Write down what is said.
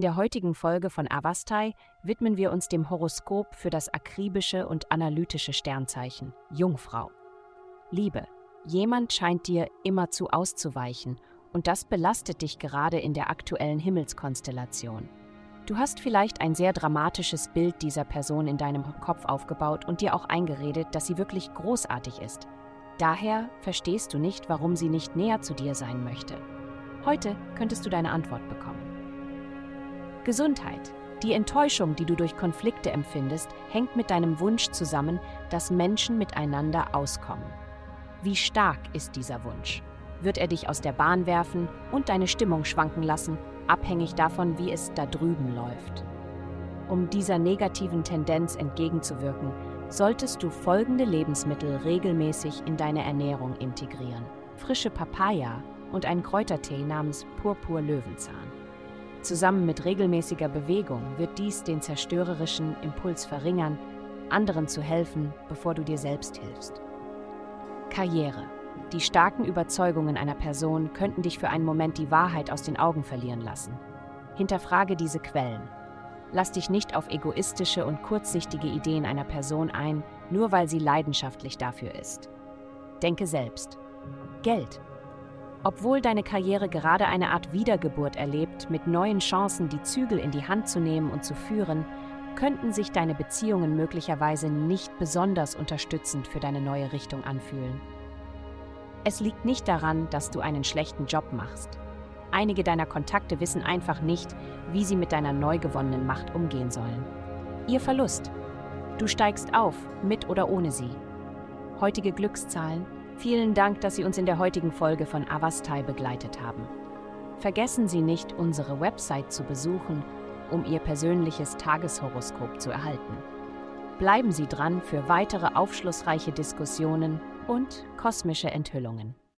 der heutigen Folge von Avastai widmen wir uns dem Horoskop für das akribische und analytische Sternzeichen Jungfrau. Liebe, jemand scheint dir immerzu auszuweichen und das belastet dich gerade in der aktuellen Himmelskonstellation. Du hast vielleicht ein sehr dramatisches Bild dieser Person in deinem Kopf aufgebaut und dir auch eingeredet, dass sie wirklich großartig ist. Daher verstehst du nicht, warum sie nicht näher zu dir sein möchte. Heute könntest du deine Antwort bekommen. Gesundheit. Die Enttäuschung, die du durch Konflikte empfindest, hängt mit deinem Wunsch zusammen, dass Menschen miteinander auskommen. Wie stark ist dieser Wunsch? Wird er dich aus der Bahn werfen und deine Stimmung schwanken lassen, abhängig davon, wie es da drüben läuft? Um dieser negativen Tendenz entgegenzuwirken, solltest du folgende Lebensmittel regelmäßig in deine Ernährung integrieren. Frische Papaya und einen Kräutertee namens Purpur Löwenzahn. Zusammen mit regelmäßiger Bewegung wird dies den zerstörerischen Impuls verringern, anderen zu helfen, bevor du dir selbst hilfst. Karriere. Die starken Überzeugungen einer Person könnten dich für einen Moment die Wahrheit aus den Augen verlieren lassen. Hinterfrage diese Quellen. Lass dich nicht auf egoistische und kurzsichtige Ideen einer Person ein, nur weil sie leidenschaftlich dafür ist. Denke selbst. Geld. Obwohl deine Karriere gerade eine Art Wiedergeburt erlebt, mit neuen Chancen die Zügel in die Hand zu nehmen und zu führen, könnten sich deine Beziehungen möglicherweise nicht besonders unterstützend für deine neue Richtung anfühlen. Es liegt nicht daran, dass du einen schlechten Job machst. Einige deiner Kontakte wissen einfach nicht, wie sie mit deiner neu gewonnenen Macht umgehen sollen. Ihr Verlust. Du steigst auf, mit oder ohne sie. Heutige Glückszahlen Vielen Dank, dass Sie uns in der heutigen Folge von Avastai begleitet haben. Vergessen Sie nicht, unsere Website zu besuchen, um Ihr persönliches Tageshoroskop zu erhalten. Bleiben Sie dran für weitere aufschlussreiche Diskussionen und kosmische Enthüllungen.